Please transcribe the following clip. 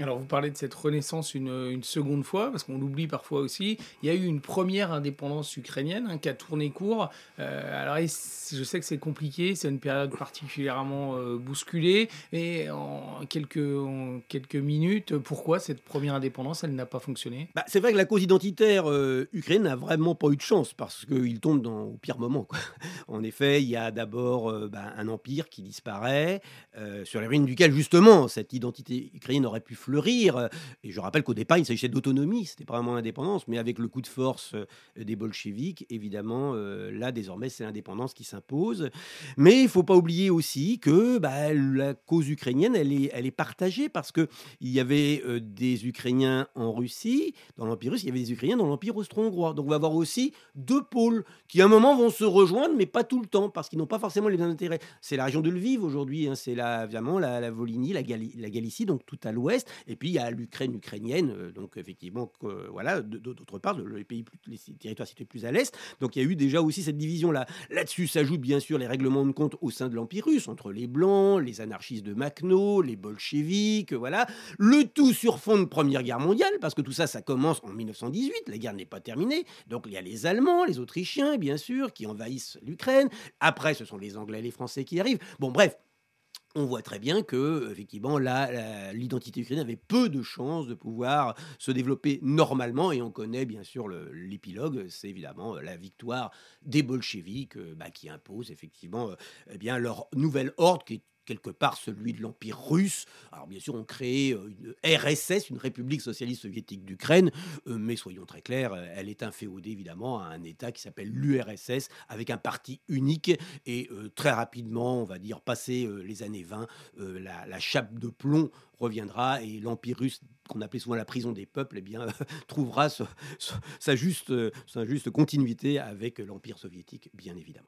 Alors vous parlez de cette renaissance une, une seconde fois, parce qu'on l'oublie parfois aussi. Il y a eu une première indépendance ukrainienne hein, qui a tourné court. Euh, alors je sais que c'est compliqué, c'est une période particulièrement euh, bousculée, mais en quelques, quelques minutes, pourquoi cette première indépendance, elle n'a pas fonctionné? Bah, C'est vrai que la cause identitaire euh, ukrainienne n'a vraiment pas eu de chance, parce qu'il tombe dans, au pire moment. En effet, il y a d'abord bah, un empire qui disparaît, sur les ruines duquel justement cette identité ukrainienne aurait pu fleurir. Et je rappelle qu'au départ, il s'agissait d'autonomie, c'était pas vraiment l'indépendance, mais avec le coup de force euh, des bolcheviks, évidemment, euh, là, désormais, c'est l'indépendance qui s'impose. Mais il faut pas oublier aussi que bah, la cause ukrainienne, elle est, elle est partagée parce qu'il y avait euh, des Ukrainiens en Russie, dans l'Empire russe, il y avait des Ukrainiens dans l'Empire austro-hongrois. Donc on va avoir aussi deux pôles qui, à un moment, vont se rejoindre, mais pas tout le temps, parce qu'ils n'ont pas forcément les mêmes intérêts. C'est la région de Lviv aujourd'hui, hein, c'est la, évidemment la, la Volhynie, la, la Galicie, donc tout à l'ouest. Et puis il y a l'Ukraine ukrainienne, euh, donc effectivement, voilà, d'autre part, les pays, les territoires situés plus à l'est. Donc il y a eu déjà aussi cette division-là. Là-dessus s'ajoutent bien sûr les règlements de compte au sein de l'Empire russe, entre les Blancs, les anarchistes de Makhno, les bolcheviks, voilà. Le tout sur fond de Première Guerre mondiale, parce que tout ça, ça commence en 1918, la guerre n'est pas terminée. Donc il y a les Allemands, les Autrichiens, bien sûr, qui envahissent l'Ukraine. Après, ce sont les Anglais et les Français qui arrivent. Bon, bref, on voit très bien que, effectivement, l'identité ukrainienne avait peu de chances de pouvoir se développer normalement. Et on connaît bien sûr l'épilogue, c'est évidemment la victoire des bolcheviks euh, bah, qui imposent effectivement euh, eh bien, leur nouvelle ordre qui est quelque part celui de l'Empire russe. Alors bien sûr, on crée euh, une RSS, une République socialiste soviétique d'Ukraine, euh, mais soyons très clairs, euh, elle est inféodée évidemment à un État qui s'appelle l'URSS, avec un parti unique, et très rapidement, on va dire, passé les années 20, la, chape de plomb reviendra et l'Empire russe, qu'on appelait souvent la prison des peuples, eh bien, trouvera sa, juste, sa juste continuité avec l'Empire soviétique, bien évidemment.